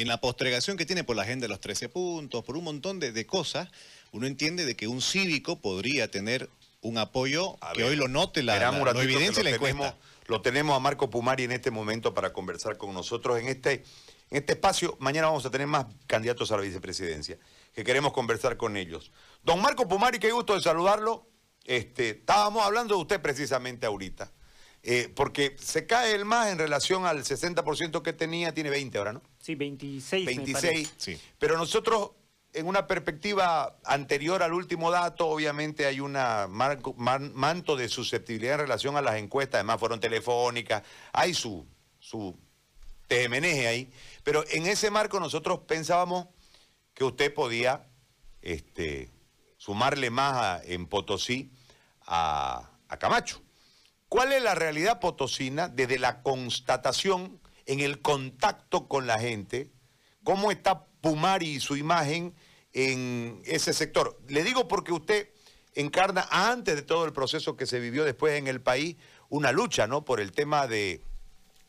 en la postergación que tiene por la agenda de los 13 puntos, por un montón de, cosas, uno entiende de que un cívico podría tener un apoyo que hoy lo note la, la evidencia y la encuesta. lo tenemos a Marco Pumari en este momento para conversar con nosotros en este, en este espacio. Mañana vamos a tener más candidatos a la vicepresidencia que queremos conversar con ellos. Don Marco Pumari, qué gusto de saludarlo. Este, estábamos hablando de usted precisamente ahorita. Eh, porque se cae el más en relación al 60% que tenía, tiene 20 ahora, ¿no? Sí, 26. 26. Sí. Pero nosotros, en una perspectiva anterior al último dato, obviamente hay un manto de susceptibilidad en relación a las encuestas, además fueron telefónicas, hay su, su temeneje ahí. Pero en ese marco nosotros pensábamos que usted podía este, sumarle más en Potosí a Camacho. ¿Cuál es la realidad potosina desde la constatación en el contacto con la gente? ¿Cómo está Pumari y su imagen en ese sector? Le digo porque usted encarna antes de todo el proceso que se vivió después en el país una lucha, ¿no? Por el tema de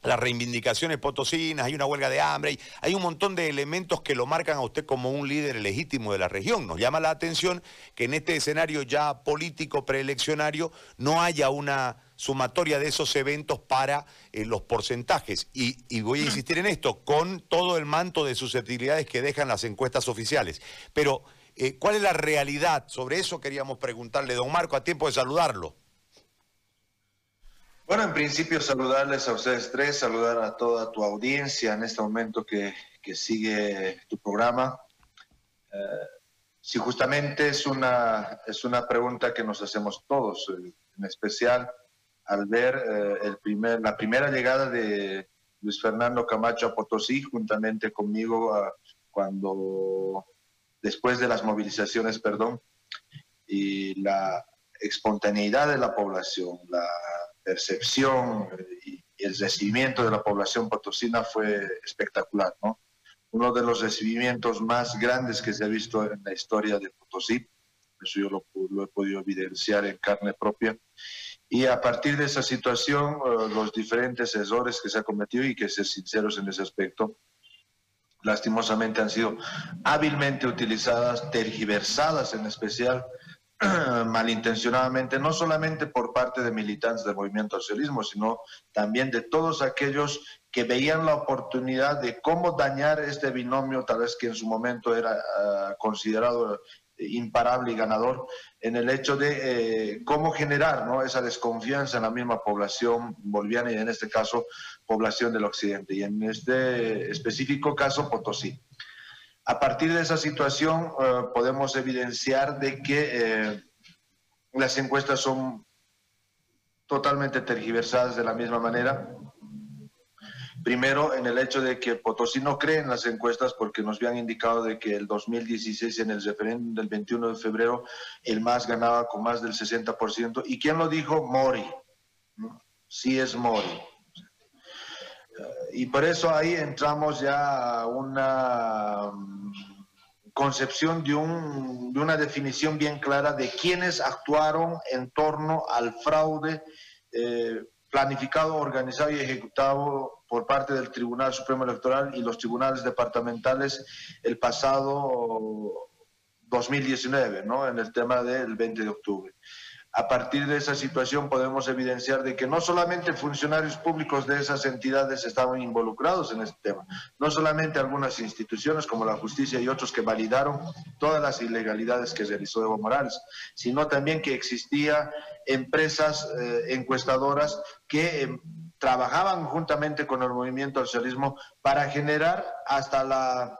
las reivindicaciones potosinas, hay una huelga de hambre, hay, un montón de elementos que lo marcan a usted como un líder legítimo de la región. Nos llama la atención que en este escenario ya político preeleccionario no haya una sumatoria de esos eventos para eh, los porcentajes. Y, voy a insistir en esto, con todo el manto de susceptibilidades que dejan las encuestas oficiales. Pero, eh, ¿cuál es la realidad? Sobre eso queríamos preguntarle, don Marco, a tiempo de saludarlo. Bueno, en principio saludarles a ustedes tres, saludar a toda tu audiencia en este momento que, sigue tu programa. Eh, si justamente es una, es una pregunta que nos hacemos todos, en especial al ver eh, el primer, la primera llegada de Luis Fernando Camacho a Potosí, juntamente conmigo, cuando después de las movilizaciones, perdón, y la espontaneidad de la población, la percepción y, el recibimiento de la población potosina fue espectacular, ¿no? Uno de los recibimientos más grandes que se ha visto en la historia de Potosí, eso yo lo, lo he podido evidenciar en carne propia, y a partir de esa situación, eh, los diferentes errores que se han cometido, y que ser sinceros en ese aspecto, lastimosamente han sido hábilmente utilizadas, tergiversadas en especial, malintencionadamente, no solamente por parte de militantes del movimiento socialismo, sino también de todos aquellos que veían la oportunidad de cómo dañar este binomio, tal vez que en su momento era ah, considerado imparable y ganador en el hecho de eh, cómo generar esa desconfianza en la misma población boliviana y en este caso población del occidente. Y en este específico caso Potosí. A partir de esa situación eh, podemos evidenciar de que eh, las encuestas son totalmente tergiversadas de la misma manera Primero, en el hecho de que Potosí no cree en las encuestas porque nos habían indicado de que el 2016 en el referéndum del 21 de febrero el MAS ganaba con más del 60%. ¿Y quién lo dijo? Mori. Sí es Mori. Y por eso ahí entramos ya a una mm, concepción de, un, de una definición bien clara de quiénes actuaron en torno al fraude eh, planificado, organizado y ejecutado por parte del Tribunal Supremo Electoral y los tribunales departamentales el pasado 2019, ¿no? En el tema del 20 de octubre. A partir de esa situación podemos evidenciar de que no solamente funcionarios públicos de esas entidades estaban involucrados en este tema, no solamente algunas instituciones como la justicia y otros que validaron todas las ilegalidades que realizó Evo Morales, sino también que existía empresas eh, encuestadoras que em, trabajaban juntamente con el movimiento al socialismo para generar hasta la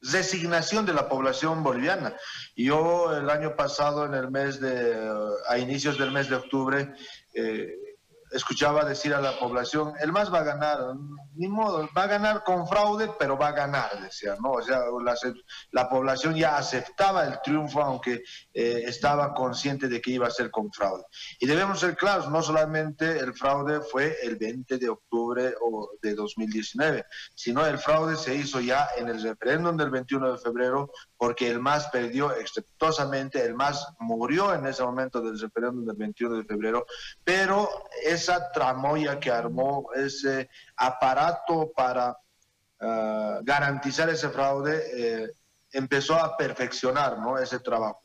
resignación de la población boliviana. Yo el año pasado, en el mes de, a inicios del mes de octubre, eh, escuchaba decir a la población, el MAS va a ganar, ni modo, va a ganar con fraude, pero va a ganar, decía, ¿no? O sea, la, población ya aceptaba el triunfo, aunque eh, estaba consciente de que iba a ser con fraude. Y debemos ser claros, no solamente el fraude fue el 20 de octubre de 2019, sino el fraude se hizo ya en el referéndum del 21 de febrero, porque el MAS perdió exceptuosamente, el MAS murió en ese momento del referéndum del 21 de febrero, pero es esa tramoya que armó, ese aparato para ah, garantizar ese fraude, eh, empezó a perfeccionar ¿no? ese trabajo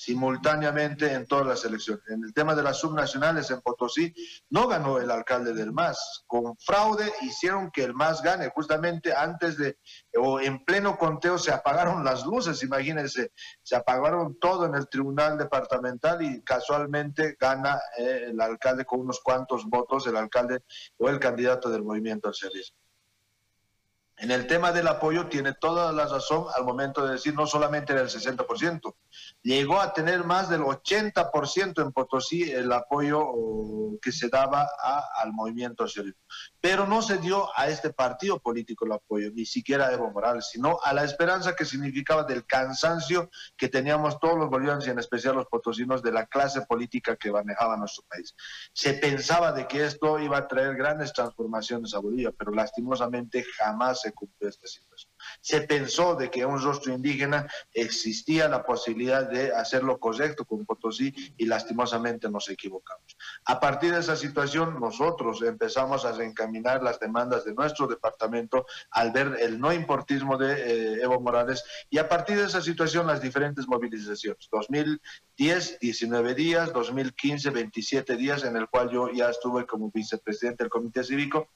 simultáneamente en todas las elecciones. En el tema de las subnacionales en Potosí, no ganó el alcalde del MAS. Con fraude hicieron que el MAS gane. Justamente antes de, o en pleno conteo, se apagaron las luces, imagínense, se apagaron todo en el tribunal departamental y casualmente gana eh, el alcalde con unos cuantos votos, el alcalde o el candidato del movimiento al servicio. En el tema del apoyo tiene toda la razón al momento de decir no solamente era el 60%, llegó a tener más del 80% en Potosí el apoyo que se daba al movimiento socialista. Pero no se dio a este partido político el apoyo, ni siquiera a Evo Morales, sino a la esperanza que significaba del cansancio que teníamos todos los bolivianos y en especial los potosinos de la clase política que manejaba nuestro país. Se pensaba de que esto iba a traer grandes transformaciones a Bolivia, pero lastimosamente jamás se cumplió esta situación. Se pensó de que un rostro indígena existía la posibilidad de hacer lo correcto con Potosí y lastimosamente nos equivocamos. A partir de esa situación, nosotros empezamos a reencaminar las demandas de nuestro departamento al ver el no importismo de eh, Evo Morales y a partir de esa situación las diferentes movilizaciones. 2010, 19 días, 2015, 27 días, en el cual yo ya estuve como vicepresidente del Comité Cívico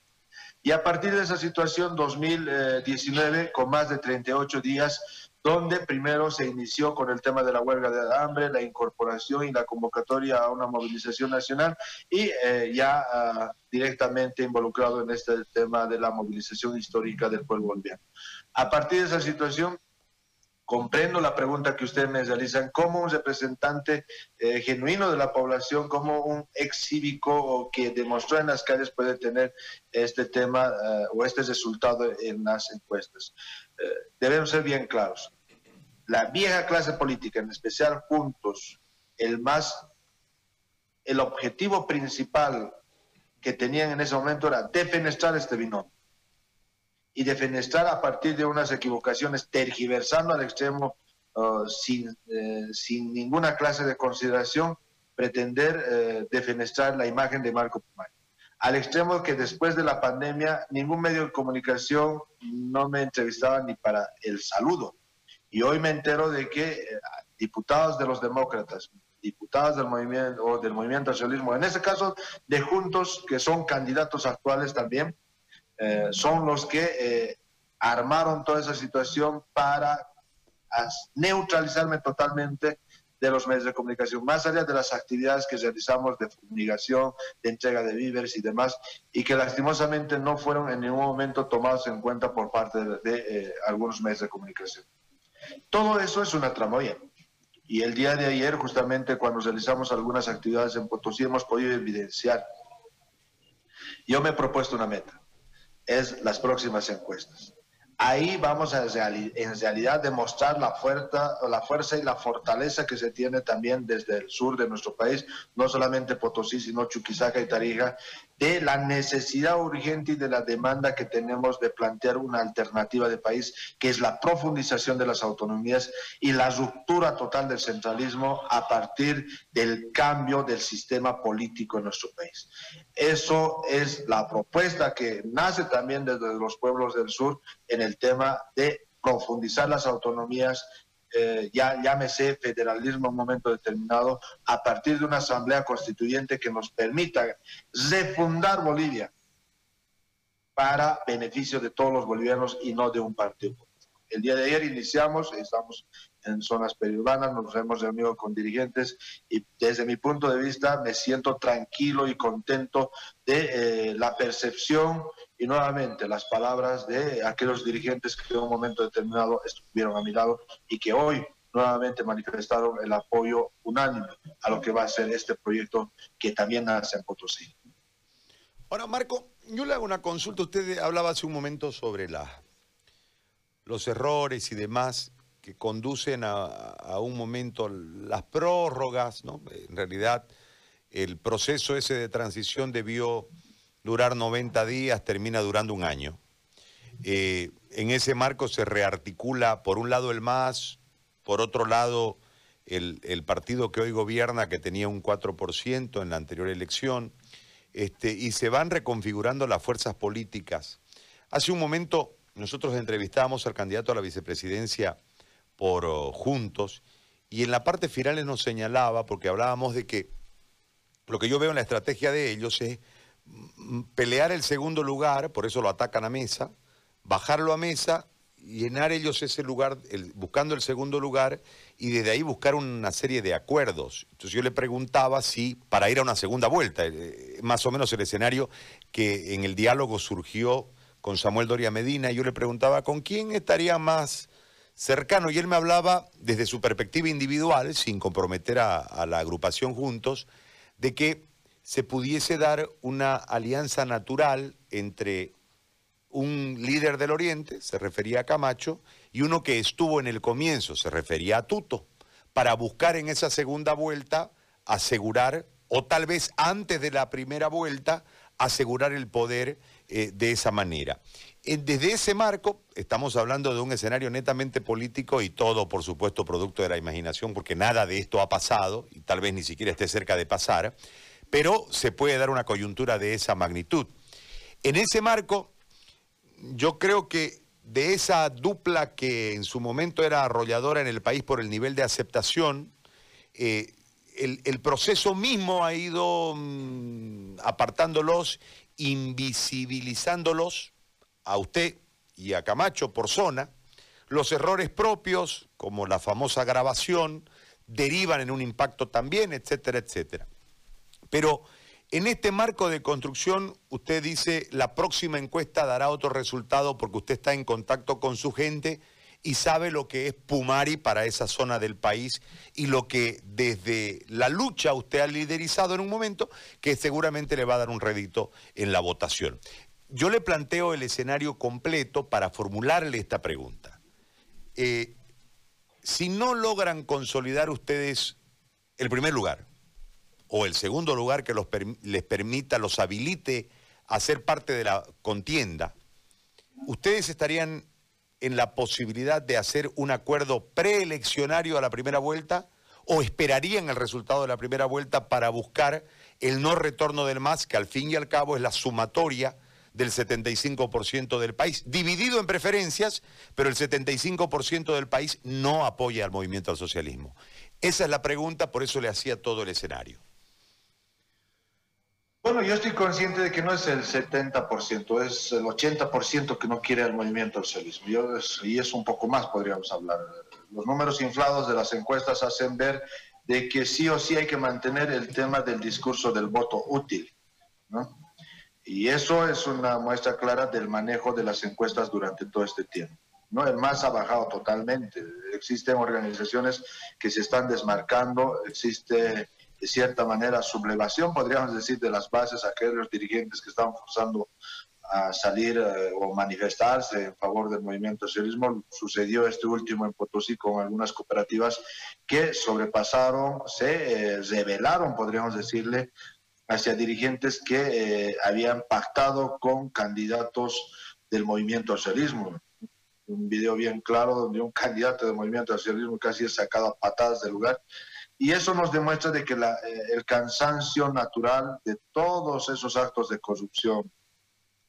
y a partir de esa situación, 2019, con más de 38 días, donde primero se inició con el tema de la huelga de hambre, la incorporación y la convocatoria a una movilización nacional y eh, ya ah, directamente involucrado en este tema de la movilización histórica del pueblo boliviano. A partir de esa situación, comprendo la pregunta que ustedes me realizan, como un representante eh, genuino de la población, como un ex cívico que demostró en las calles puede tener este tema eh, o este resultado en las encuestas. Eh, debemos ser bien claros. La vieja clase política, en especial juntos, el más, el objetivo principal que tenían en ese momento era defenestrar este binomio y defenestrar a partir de unas equivocaciones, tergiversando al extremo uh, sin, eh, sin ninguna clase de consideración, pretender eh, defenestrar la imagen de Marco Pumayo. Al extremo que después de la pandemia ningún medio de comunicación no me entrevistaba ni para el saludo. Y hoy me entero de que eh, diputados de los demócratas, diputados del movimiento o del movimiento socialismo, en ese caso de Juntos, que son candidatos actuales también, eh, son los que eh, armaron toda esa situación para neutralizarme totalmente de los medios de comunicación, más allá de las actividades que realizamos de fumigación, de entrega de víveres y demás, y que lastimosamente no fueron en ningún momento tomados en cuenta por parte de, eh, algunos medios de comunicación. Todo eso es una tramoya. Y el día de ayer, justamente cuando realizamos algunas actividades en Potosí, hemos podido evidenciar. Yo me he propuesto una meta es las próximas encuestas. Ahí vamos a en realidad demostrar la fuerza, la fuerza y la fortaleza que se tiene también desde el sur de nuestro país, no solamente Potosí, sino Chuquisaca y Tarija, de la necesidad urgente y de la demanda que tenemos de plantear una alternativa de país, que es la profundización de las autonomías y la ruptura total del centralismo a partir del cambio del sistema político en nuestro país. Eso es la propuesta que nace también desde los pueblos del sur en el tema de profundizar las autonomías eh, ya llámese federalismo en un momento determinado, a partir de una asamblea constituyente que nos permita refundar Bolivia para beneficio de todos los bolivianos y no de un partido. El día de ayer iniciamos, estamos en zonas periurbanas, nos hemos reunido con dirigentes y desde mi punto de vista me siento tranquilo y contento de eh, la percepción y nuevamente las palabras de aquellos dirigentes que en un momento determinado estuvieron a mi lado y que hoy nuevamente manifestaron el apoyo unánime a lo que va a ser este proyecto que también nace en Potosí. Ahora, Marco, yo le hago una consulta. Usted hablaba hace un momento sobre la, los errores y demás que conducen a, a, un momento las prórrogas, ¿no? En realidad, el proceso ese de transición debió durar 90 días, termina durando un año. Eh, en ese marco se rearticula, por un lado, el MAS, por otro lado, el, partido que hoy gobierna, que tenía un 4% en la anterior elección, este, y se van reconfigurando las fuerzas políticas. Hace un momento nosotros entrevistábamos al candidato a la vicepresidencia por oh, Juntos y en la parte final nos señalaba, porque hablábamos de que lo que yo veo en la estrategia de ellos es pelear el segundo lugar, por eso lo atacan a mesa, bajarlo a mesa, llenar ellos ese lugar, buscando el segundo lugar, y desde ahí buscar una serie de acuerdos. Entonces yo le preguntaba si, para ir a una segunda vuelta, eh, más o menos el escenario que en el diálogo surgió con Samuel Doria Medina, y yo le preguntaba con quién estaría más cercano, y él me hablaba desde su perspectiva individual, sin comprometer a la agrupación juntos, de que se pudiese dar una alianza natural entre un líder del Oriente, se refería a Camacho, y uno que estuvo en el comienzo, se refería a Tuto, para buscar en esa segunda vuelta asegurar, o tal vez antes de la primera vuelta, asegurar el poder eh, de esa manera. Desde ese marco, estamos hablando de un escenario netamente político y todo, por supuesto, producto de la imaginación, porque nada de esto ha pasado, y tal vez ni siquiera esté cerca de pasar, pero se puede dar una coyuntura de esa magnitud. En ese marco, yo creo que de esa dupla que en su momento era arrolladora en el país por el nivel de aceptación, eh, el, proceso mismo ha ido mm, apartándolos, invisibilizándolos a usted y a Camacho por zona. Los errores propios, como la famosa grabación, derivan en un impacto también, etcétera, etcétera. Pero en este marco de construcción, usted dice, la próxima encuesta dará otro resultado porque usted está en contacto con su gente y sabe lo que es Pumari para esa zona del país y lo que desde la lucha usted ha liderizado en un momento que seguramente le va a dar un rédito en la votación. Yo le planteo el escenario completo para formularle esta pregunta. Eh, si no logran consolidar ustedes el primer lugar, o el segundo lugar que les permita, los habilite a ser parte de la contienda, ustedes estarían en la posibilidad de hacer un acuerdo preeleccionario a la primera vuelta o esperarían el resultado de la primera vuelta para buscar el no retorno del MAS, que al fin y al cabo es la sumatoria del 75% del país, dividido en preferencias, pero el 75% del país no apoya al movimiento al socialismo. Esa es la pregunta, por eso le hacía todo el escenario. Bueno, yo estoy consciente de que no es el 70%, es el 80% que no quiere el movimiento al socialismo. y es un poco más, podríamos hablar. Los números inflados de las encuestas hacen ver de que sí o sí hay que mantener el tema del discurso del voto útil. ¿no? Y eso es una muestra clara del manejo de las encuestas durante todo este tiempo. ¿no? El MAS ha bajado totalmente. Existen organizaciones que se están desmarcando, existe de cierta manera, sublevación, podríamos decir, de las bases aquellos dirigentes que estaban forzando a salir eh, o manifestarse en favor del movimiento socialismo. Sucedió este último en Potosí con algunas cooperativas que sobrepasaron, se eh, revelaron, podríamos decirle, hacia dirigentes que eh, habían pactado con candidatos del movimiento socialismo. Un video bien claro donde un candidato del movimiento socialismo casi es sacado a patadas del lugar y eso nos demuestra de que eh, el cansancio natural de todos esos actos de corrupción,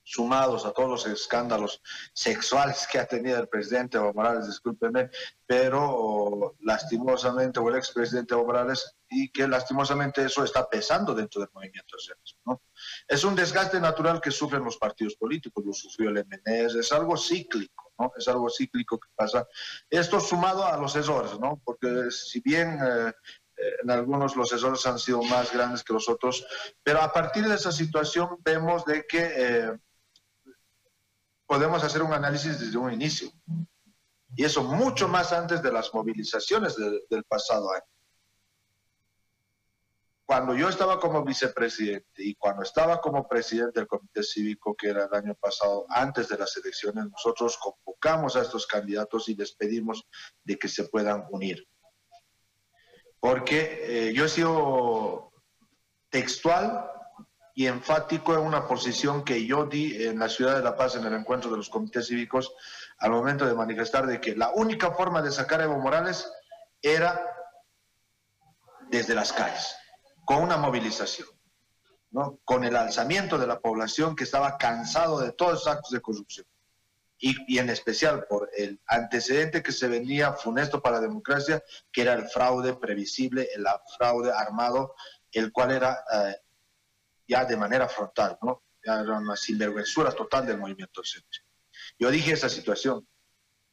sumados a todos los escándalos sexuales que ha tenido el presidente Evo Morales, discúlpeme, pero lastimosamente, o el expresidente Evo Morales, y que lastimosamente eso está pesando dentro del movimiento socialista. ¿no? Es un desgaste natural que sufren los partidos políticos, lo sufrió el MNS, es algo cíclico. ¿no? Es algo cíclico que pasa. Esto sumado a los errores, ¿no? Porque si bien eh, eh, en algunos los errores han sido más grandes que los otros, pero a partir de esa situación vemos de que eh, podemos hacer un análisis desde un inicio. Y eso mucho más antes de las movilizaciones del pasado año cuando yo estaba como vicepresidente y cuando estaba como presidente del comité cívico, que era el año pasado, antes de las elecciones, nosotros convocamos a estos candidatos y les pedimos de que se puedan unir. Porque eh, yo he sido textual y enfático en una posición que yo di en la ciudad de La Paz en el encuentro de los comités cívicos al momento de manifestar de que la única forma de sacar a Evo Morales era desde las calles con una movilización. ¿no? con el alzamiento de la población que estaba cansado de todos los actos de corrupción. Y, en especial por el antecedente que se venía funesto para la democracia, que era el fraude previsible, el fraude armado, el cual era eh, ya de manera frontal, ¿no? Ya era una sinvergüenzura total del movimiento Yo dije esa situación,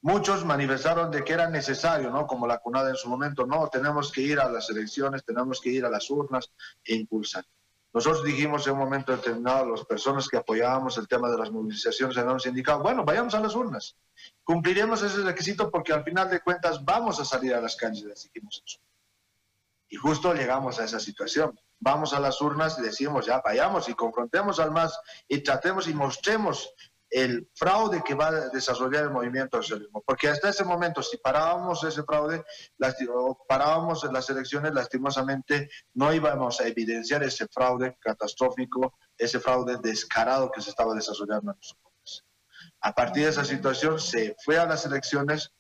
Muchos manifestaron de que era necesario, ¿no? Como la CUNADA en su momento, no, tenemos que ir a las elecciones, tenemos que ir a las urnas e impulsar. Nosotros dijimos en un momento determinado, las personas que apoyábamos el tema de las movilizaciones, habíamos indicado, bueno, vayamos a las urnas, cumpliremos ese requisito porque al final de cuentas vamos a salir a las calles, dijimos eso. Y justo llegamos a esa situación. Vamos a las urnas y decimos, ya vayamos y confrontemos al más y tratemos y mostremos el fraude que va a desarrollar el movimiento socialismo. Porque hasta ese momento, si parábamos ese fraude, parábamos las elecciones, lastimosamente no íbamos a evidenciar ese fraude catastrófico, ese fraude descarado que se estaba desarrollando en país. A partir de esa situación, se fue a las elecciones,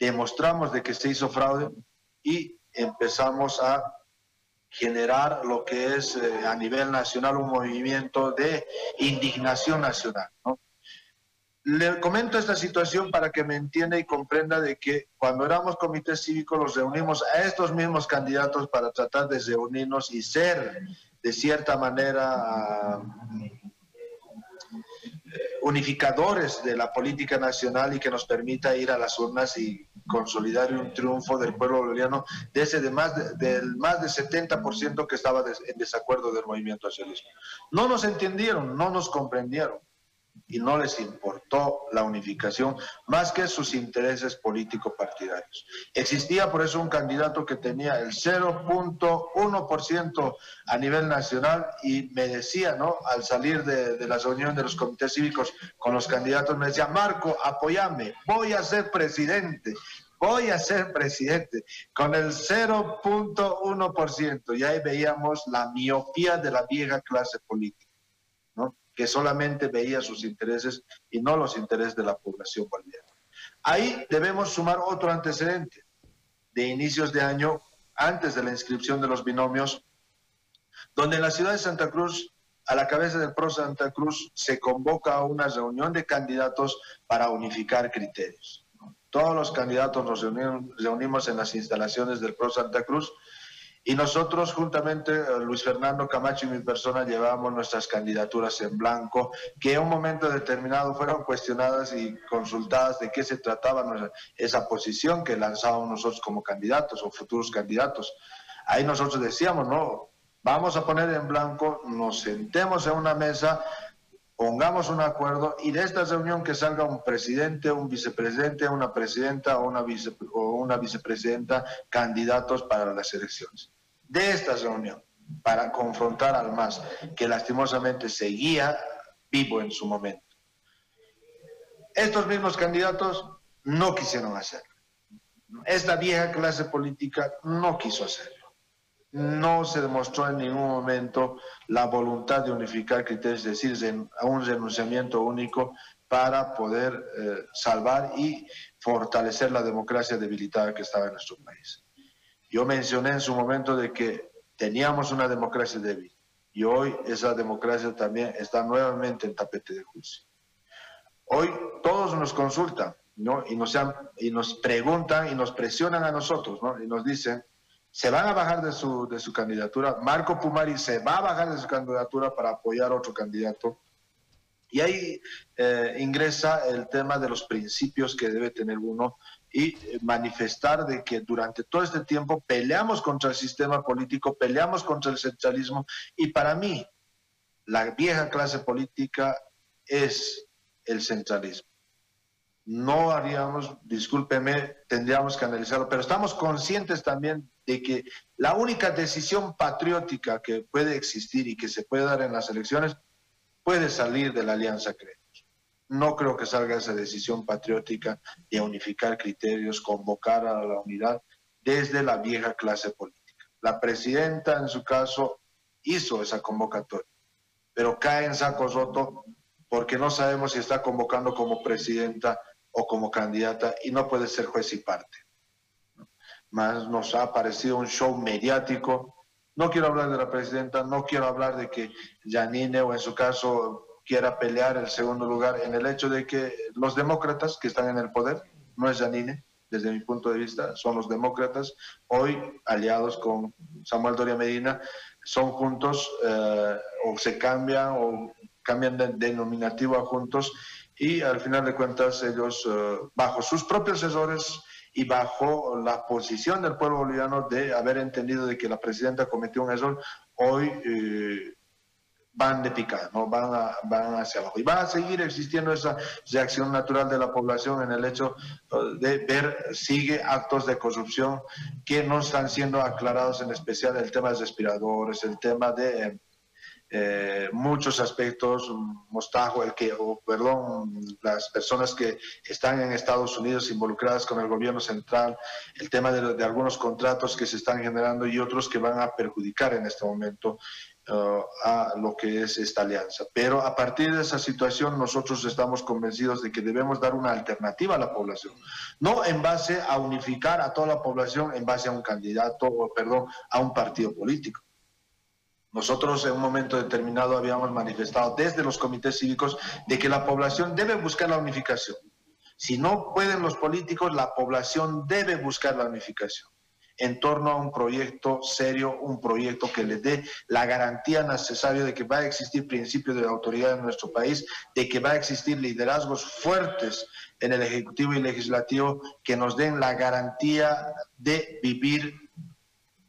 demostramos de que se hizo fraude y empezamos a generar lo que es eh, a nivel nacional un movimiento de indignación nacional. ¿no? Le comento esta situación para que me entienda y comprenda de que cuando éramos comité cívico los reunimos a estos mismos candidatos para tratar de reunirnos y ser de cierta manera unificadores de la política nacional y que nos permita ir a las urnas y consolidar un triunfo del pueblo boliviano de ese de más del más de 70% que estaba en desacuerdo del movimiento socialismo. No nos entendieron, no nos comprendieron y no les importó la unificación más que sus intereses político-partidarios. Existía por eso un candidato que tenía el 0.1% a nivel nacional y me decía, ¿no? Al salir de, de la reunión de los comités cívicos con los candidatos, me decía, Marco, apóyame, voy a ser presidente voy a ser presidente con el 0.1%. Y ahí veíamos la miopía de la vieja clase política que solamente veía sus intereses y no los intereses de la población boliviana. Ahí debemos sumar otro antecedente. De inicios de año, antes de la inscripción de los binomios, donde en la ciudad de Santa Cruz, a la cabeza del PRO Santa Cruz, se convoca a una reunión de candidatos para unificar criterios. Todos los candidatos nos reunimos en las instalaciones del PRO Santa Cruz y nosotros, juntamente, eh, Luis Fernando Camacho y mi persona, llevamos nuestras candidaturas en blanco, que en un momento determinado fueron cuestionadas y consultadas de qué se trataba esa posición que lanzábamos nosotros como candidatos o futuros candidatos. Ahí nosotros decíamos, no, vamos a poner en blanco, nos sentemos en una mesa, pongamos un acuerdo y de esta reunión que salga un presidente, un vicepresidente, una presidenta o una, vice, o una vicepresidenta candidatos para las elecciones de esta reunión para confrontar al MAS, que lastimosamente seguía vivo en su momento. Estos mismos candidatos no quisieron hacerlo. Esta vieja clase política no quiso hacerlo. No se demostró en ningún momento la voluntad de unificar criterios, es decir, a un renunciamiento único para poder eh, salvar y fortalecer la democracia debilitada que estaba en nuestro país. Yo mencioné en su momento de que teníamos una democracia débil y hoy esa democracia también está nuevamente en tapete de juicio. Hoy todos nos consultan ¿no? y, nos y nos preguntan y nos presionan a nosotros ¿no? y nos dicen, se van a bajar de su, de su candidatura, Marco Pumari se va a bajar de su candidatura para apoyar a otro candidato. Y ahí eh, ingresa el tema de los principios que debe tener uno y eh, manifestar de que durante todo este tiempo peleamos contra el sistema político, peleamos contra el centralismo y para mí la vieja clase política es el centralismo. No haríamos, discúlpeme, tendríamos que analizarlo, pero estamos conscientes también de que la única decisión patriótica que puede existir y que se puede dar en las elecciones puede salir de la Alianza CRE no creo que salga esa decisión patriótica de unificar criterios, convocar a la unidad desde la vieja clase política. La presidenta, en su caso, hizo esa convocatoria, pero cae en saco roto porque no sabemos si está convocando como presidenta o como candidata y no puede ser juez y parte. Más nos ha parecido un show mediático No quiero hablar de la presidenta, no quiero hablar de que Janine o en su caso quiera pelear el segundo lugar en el hecho de que los demócratas que están en el poder, no es Janine, desde mi punto de vista, son los demócratas, hoy aliados con Samuel Doria Medina, son juntos eh, o se cambian o cambian de denominativo a juntos y al final de cuentas ellos, eh, bajo sus propios asesores y bajo la posición del pueblo boliviano de haber entendido de que la presidenta cometió un error, hoy eh, van de picada, ¿no? van, van hacia abajo. Y va a seguir existiendo esa reacción natural de la población en el hecho eh, de ver, sigue actos de corrupción que no están siendo aclarados, en especial el tema de respiradores, el tema de eh, muchos aspectos, Mostajo, el que, perdón, las personas que están en Estados Unidos involucradas con el gobierno central, el tema de algunos contratos que se están generando y otros que van a perjudicar en este momento Uh, a lo que es esta alianza. Pero a partir de esa situación nosotros estamos convencidos de que debemos dar una alternativa a la población, no en base a unificar a toda la población en base a un candidato o, perdón, a un partido político. Nosotros en un momento determinado habíamos manifestado desde los comités cívicos de que la población debe buscar la unificación. Si no pueden los políticos, la población debe buscar la unificación en torno a un proyecto serio, un proyecto que le dé la garantía necesaria de que va a existir principio de autoridad en nuestro país, de que va a existir liderazgos fuertes en el Ejecutivo y Legislativo que nos den la garantía de vivir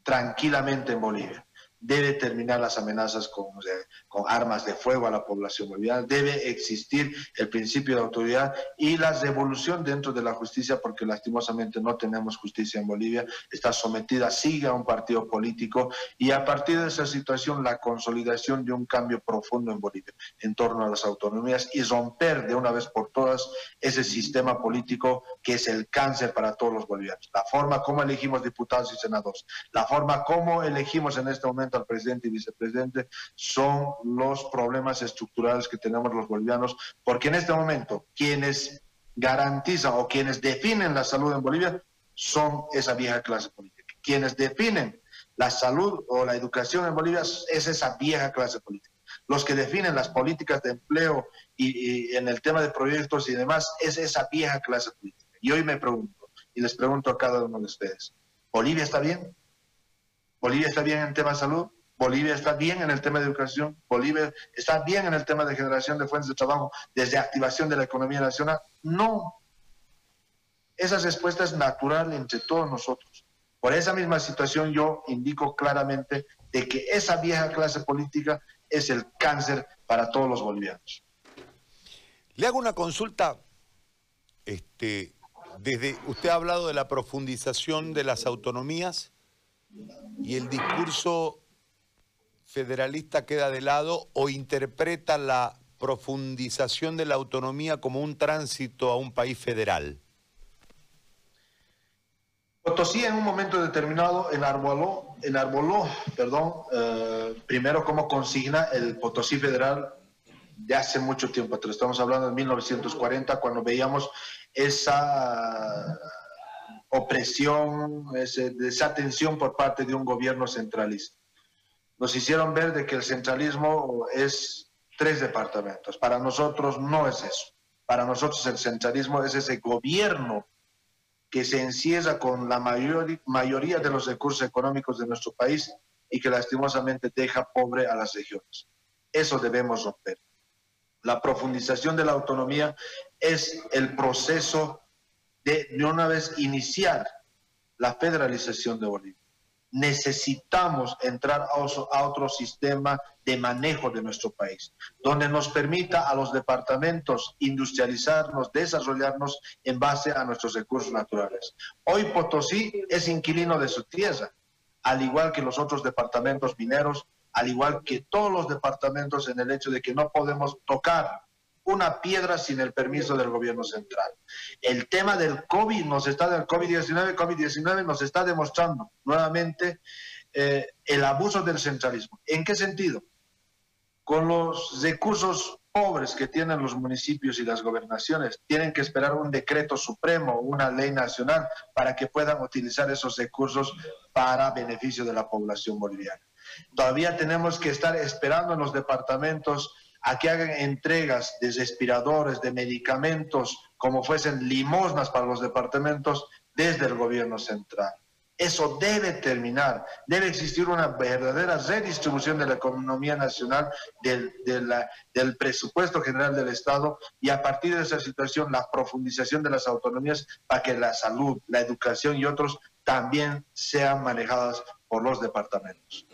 tranquilamente en Bolivia debe terminar las amenazas con, con, armas de fuego a la población boliviana, debe existir el principio de autoridad y la devolución dentro de la justicia, porque lastimosamente no tenemos justicia en Bolivia, está sometida, sigue a un partido político y a partir de esa situación la consolidación de un cambio profundo en Bolivia en torno a las autonomías y romper de una vez por todas ese sistema político que es el cáncer para todos los bolivianos. La forma como elegimos diputados y senadores, la forma como elegimos en este momento al presidente y vicepresidente son los problemas estructurales que tenemos los bolivianos, porque en este momento quienes garantizan o quienes definen la salud en Bolivia son esa vieja clase política. Quienes definen la salud o la educación en Bolivia es esa vieja clase política. Los que definen las políticas de empleo y, y en el tema de proyectos y demás es esa vieja clase política. Y hoy me pregunto, y les pregunto a cada uno de ustedes, ¿Bolivia está bien? Bolivia está bien en el tema de salud, Bolivia está bien en el tema de educación, Bolivia está bien en el tema de generación de fuentes de trabajo desde activación de la economía nacional. No. Esa respuesta es natural entre todos nosotros. Por esa misma situación yo indico claramente de que esa vieja clase política es el cáncer para todos los bolivianos. Le hago una consulta. Este, desde usted ha hablado de la profundización de las autonomías y el discurso federalista queda de lado o interpreta la profundización de la autonomía como un tránsito a un país federal? Potosí en un momento determinado enarboló, enarboló perdón, eh, primero como consigna el Potosí federal de hace mucho tiempo, estamos hablando de 1940, cuando veíamos esa opresión, esa desatención por parte de un gobierno centralista. Nos hicieron ver de que el centralismo es tres departamentos. Para nosotros no es eso. Para nosotros el centralismo es ese gobierno que se encierra con la mayoría de los recursos económicos de nuestro país y que lastimosamente deja pobre a las regiones. Eso debemos romper. La profundización de la autonomía es el proceso de, una vez iniciar la federalización de Bolivia. Necesitamos entrar a otro sistema de manejo de nuestro país, donde nos permita a los departamentos industrializarnos, desarrollarnos en base a nuestros recursos naturales. Hoy Potosí es inquilino de su tierra, al igual que los otros departamentos mineros, al igual que todos los departamentos en el hecho de que no podemos tocar una piedra sin el permiso del gobierno central. El tema del COVID nos está del COVID-19, COVID-19 nos está demostrando nuevamente eh, el abuso del centralismo. ¿En qué sentido? Con los recursos pobres que tienen los municipios y las gobernaciones, tienen que esperar un decreto supremo, una ley nacional, para que puedan utilizar esos recursos para beneficio de la población boliviana. Todavía tenemos que estar esperando en los departamentos a que hagan entregas de respiradores, de medicamentos, como fuesen limosnas para los departamentos desde el gobierno central. Eso debe terminar. Debe existir una verdadera redistribución de la economía nacional, del, del, presupuesto general del Estado y a partir de esa situación la profundización de las autonomías para que la salud, la educación y otros también sean manejadas por los departamentos.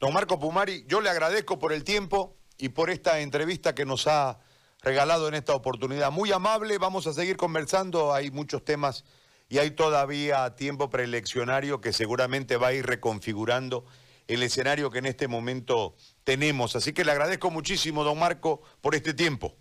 Don Marco Pumari, yo le agradezco por el tiempo y por esta entrevista que nos ha regalado en esta oportunidad. Muy amable, vamos a seguir conversando, hay muchos temas y hay todavía tiempo preeleccionario que seguramente va a ir reconfigurando el escenario que en este momento tenemos. Así que le agradezco muchísimo, don Marco, por este tiempo.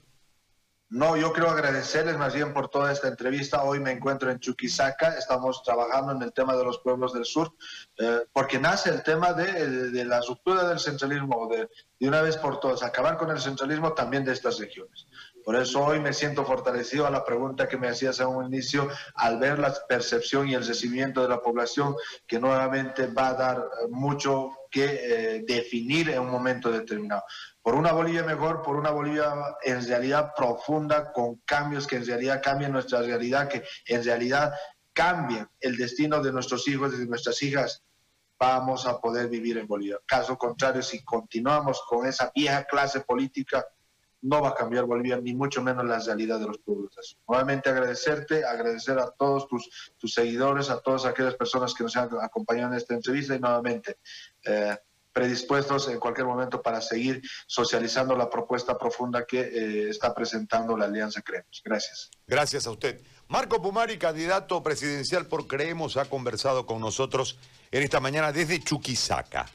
No, yo quiero agradecerles más bien por toda esta entrevista. Hoy me encuentro en Chuquisaca, estamos trabajando en el tema de los pueblos del sur, eh, porque nace el tema de, la ruptura del centralismo, de, de una vez por todas, acabar con el centralismo también de estas regiones. Por eso hoy me siento fortalecido a la pregunta que me hacías a un inicio, al ver la percepción y el recibimiento de la población, que nuevamente va a dar eh, mucho que eh, definir en un momento determinado. Por una Bolivia mejor, por una Bolivia en realidad profunda, con cambios que en realidad cambien nuestra realidad, que en realidad cambien el destino de nuestros hijos y de nuestras hijas, vamos a poder vivir en Bolivia. Caso contrario, si continuamos con esa vieja clase política, no va a cambiar Bolivia, ni mucho menos la realidad de los pueblos. Nuevamente agradecerte, agradecer a todos tus, tus seguidores, a todas aquellas personas que nos han acompañado en esta entrevista y nuevamente eh, predispuestos en cualquier momento para seguir socializando la propuesta profunda que eh, está presentando la Alianza Creemos. Gracias. Gracias a usted. Marco Pumari, candidato presidencial por Creemos, ha conversado con nosotros en esta mañana desde Chuquisaca.